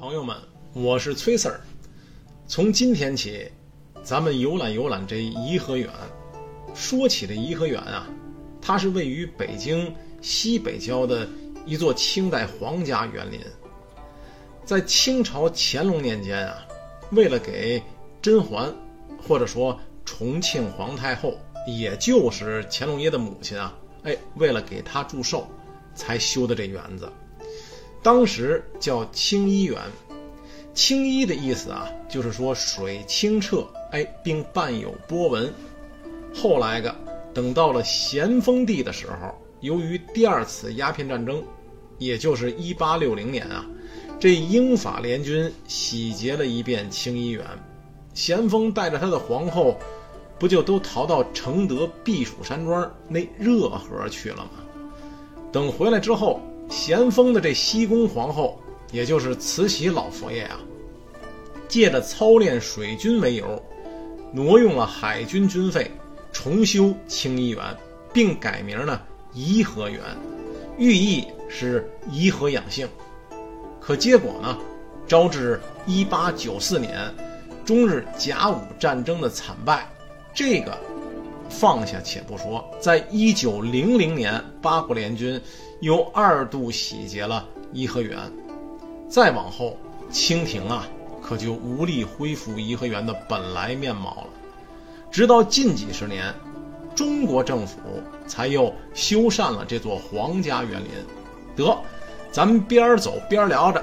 朋友们，我是崔 Sir。从今天起，咱们游览游览这颐和园。说起这颐和园啊，它是位于北京西北郊的一座清代皇家园林。在清朝乾隆年间啊，为了给甄嬛，或者说重庆皇太后，也就是乾隆爷的母亲啊，哎，为了给她祝寿，才修的这园子。当时叫清漪园，清漪的意思啊，就是说水清澈，哎，并伴有波纹。后来个，等到了咸丰帝的时候，由于第二次鸦片战争，也就是一八六零年啊，这英法联军洗劫了一遍清漪园，咸丰带着他的皇后，不就都逃到承德避暑山庄那热河去了吗？等回来之后。咸丰的这西宫皇后，也就是慈禧老佛爷啊，借着操练水军为由，挪用了海军军费，重修清漪园，并改名呢颐和园，寓意是颐和养性。可结果呢，招致1894年中日甲午战争的惨败。这个放下且不说，在1900年八国联军。又二度洗劫了颐和园，再往后，清廷啊，可就无力恢复颐和园的本来面貌了。直到近几十年，中国政府才又修缮了这座皇家园林。得，咱们边走边聊着。